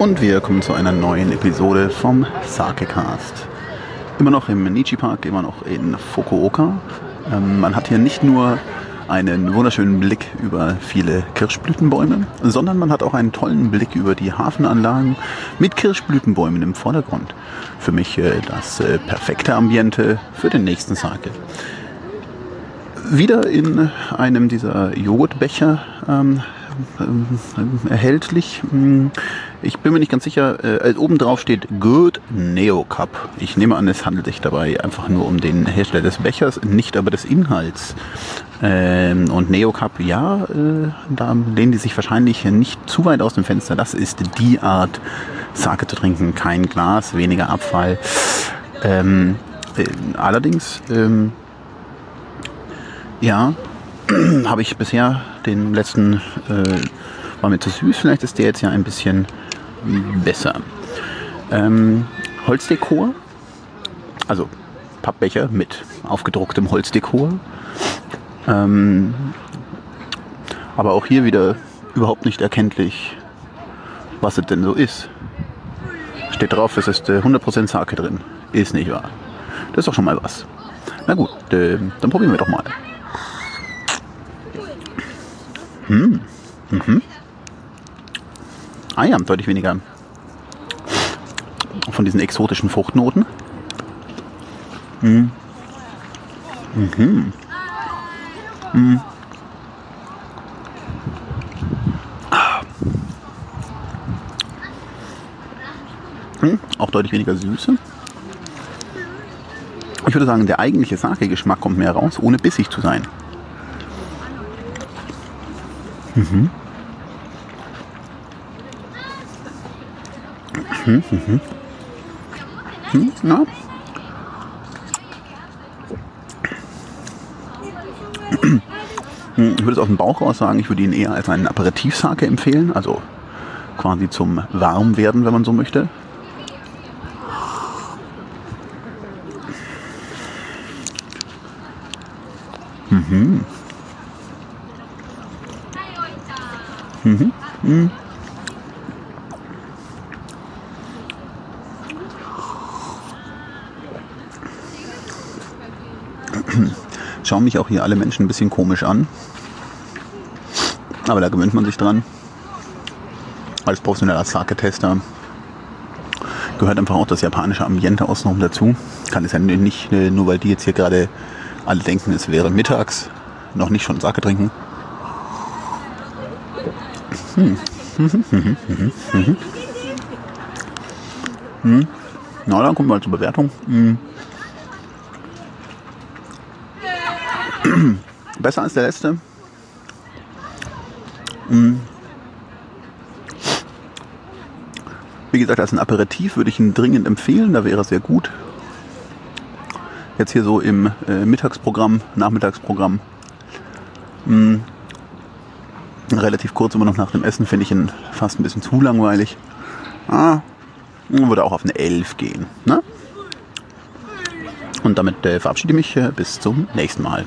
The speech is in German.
Und wir kommen zu einer neuen Episode vom Sakecast. Immer noch im Nichi Park, immer noch in Fukuoka. Ähm, man hat hier nicht nur einen wunderschönen Blick über viele Kirschblütenbäume, sondern man hat auch einen tollen Blick über die Hafenanlagen mit Kirschblütenbäumen im Vordergrund. Für mich äh, das äh, perfekte Ambiente für den nächsten Sake. Wieder in einem dieser Joghurtbecher ähm, äh, erhältlich. Ich bin mir nicht ganz sicher. Äh, oben drauf steht Good Neo Cup. Ich nehme an, es handelt sich dabei einfach nur um den Hersteller des Bechers, nicht aber des Inhalts. Ähm, und Neo Cup, ja, äh, da lehnen die sich wahrscheinlich nicht zu weit aus dem Fenster. Das ist die Art, Sake zu trinken. Kein Glas, weniger Abfall. Ähm, äh, allerdings, ähm, ja, habe ich bisher den letzten, äh, war mir zu süß. Vielleicht ist der jetzt ja ein bisschen besser. Ähm, Holzdekor, also Pappbecher mit aufgedrucktem Holzdekor. Ähm, aber auch hier wieder überhaupt nicht erkenntlich, was es denn so ist. Steht drauf, es ist äh, 100% Sake drin. Ist nicht wahr. Das ist doch schon mal was. Na gut, äh, dann probieren wir doch mal. Hm. Mhm. Ah deutlich weniger von diesen exotischen Fruchtnoten. Mhm. Mhm. Mhm. Mhm. Auch deutlich weniger Süße. Ich würde sagen, der eigentliche Sake-Geschmack kommt mehr raus, ohne bissig zu sein. Mhm. Mhm, mhm. Hm, ja. Ich würde es aus dem Bauch raus sagen, ich würde ihn eher als einen Aperitivsake empfehlen, also quasi zum Warmwerden, wenn man so möchte. Mhm. Mhm. Mhm. Schauen mich auch hier alle Menschen ein bisschen komisch an. Aber da gewöhnt man sich dran. Als professioneller Sake-Tester gehört einfach auch das japanische Ambiente außenrum dazu. Kann es ja nicht, äh, nur weil die jetzt hier gerade alle denken, es wäre mittags, noch nicht schon Sake trinken. Hm. Hm. Na, dann kommen wir zur Bewertung. Hm. Besser als der letzte. Hm. Wie gesagt, als ein Aperitif würde ich ihn dringend empfehlen. Da wäre er sehr gut. Jetzt hier so im äh, Mittagsprogramm, Nachmittagsprogramm. Hm relativ kurz immer noch nach dem Essen, finde ich ihn fast ein bisschen zu langweilig. Ah, würde auch auf eine 11 gehen. Ne? Und damit äh, verabschiede ich mich äh, bis zum nächsten Mal.